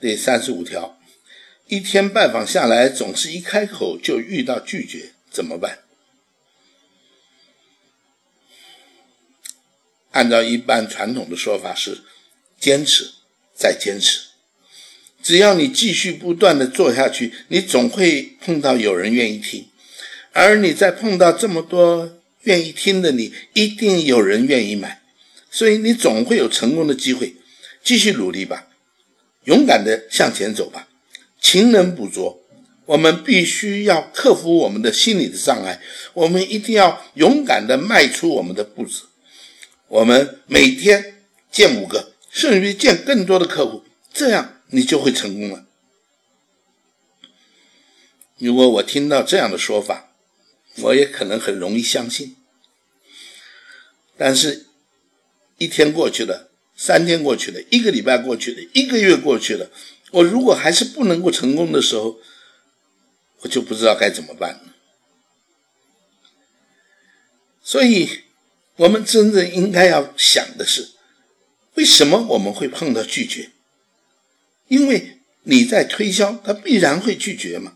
第三十五条，一天拜访下来，总是一开口就遇到拒绝，怎么办？按照一般传统的说法是，坚持再坚持。只要你继续不断的做下去，你总会碰到有人愿意听。而你在碰到这么多愿意听的，你一定有人愿意买，所以你总会有成功的机会。继续努力吧，勇敢的向前走吧。勤能补拙，我们必须要克服我们的心理的障碍，我们一定要勇敢的迈出我们的步子。我们每天见五个，甚至于见更多的客户，这样你就会成功了。如果我听到这样的说法，我也可能很容易相信。但是，一天过去了，三天过去了，一个礼拜过去了，一个月过去了，我如果还是不能够成功的时候，我就不知道该怎么办了。所以。我们真正应该要想的是，为什么我们会碰到拒绝？因为你在推销，他必然会拒绝嘛。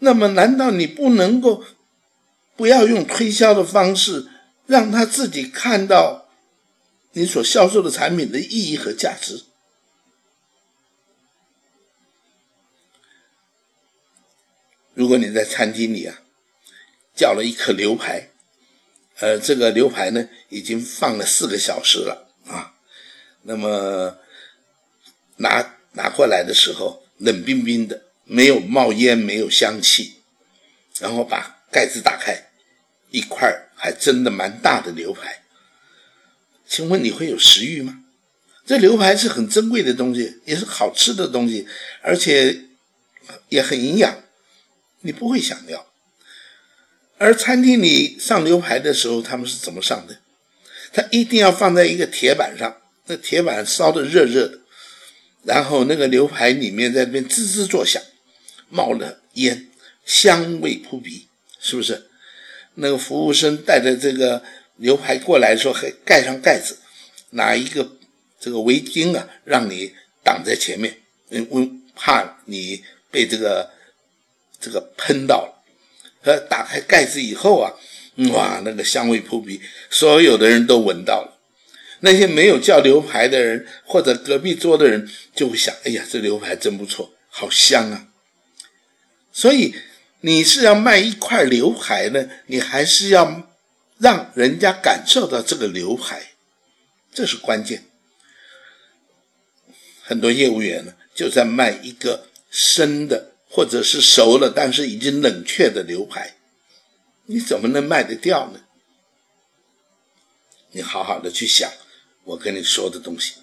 那么，难道你不能够不要用推销的方式，让他自己看到你所销售的产品的意义和价值？如果你在餐厅里啊，叫了一颗牛排。呃，这个牛排呢，已经放了四个小时了啊。那么拿拿过来的时候，冷冰冰的，没有冒烟，没有香气。然后把盖子打开，一块还真的蛮大的牛排。请问你会有食欲吗？这牛排是很珍贵的东西，也是好吃的东西，而且也很营养，你不会想要。而餐厅里上牛排的时候，他们是怎么上的？他一定要放在一个铁板上，那铁板烧的热热的，然后那个牛排里面在那边滋滋作响，冒了烟，香味扑鼻，是不是？那个服务生带着这个牛排过来的时候，还盖上盖子，拿一个这个围巾啊，让你挡在前面，嗯为怕你被这个这个喷到了。呃，打开盖子以后啊，哇，那个香味扑鼻，所有的人都闻到了。那些没有叫牛排的人，或者隔壁桌的人，就会想：哎呀，这牛排真不错，好香啊！所以你是要卖一块牛排呢，你还是要让人家感受到这个牛排，这是关键。很多业务员呢，就在卖一个生的。或者是熟了但是已经冷却的牛排，你怎么能卖得掉呢？你好好的去想我跟你说的东西。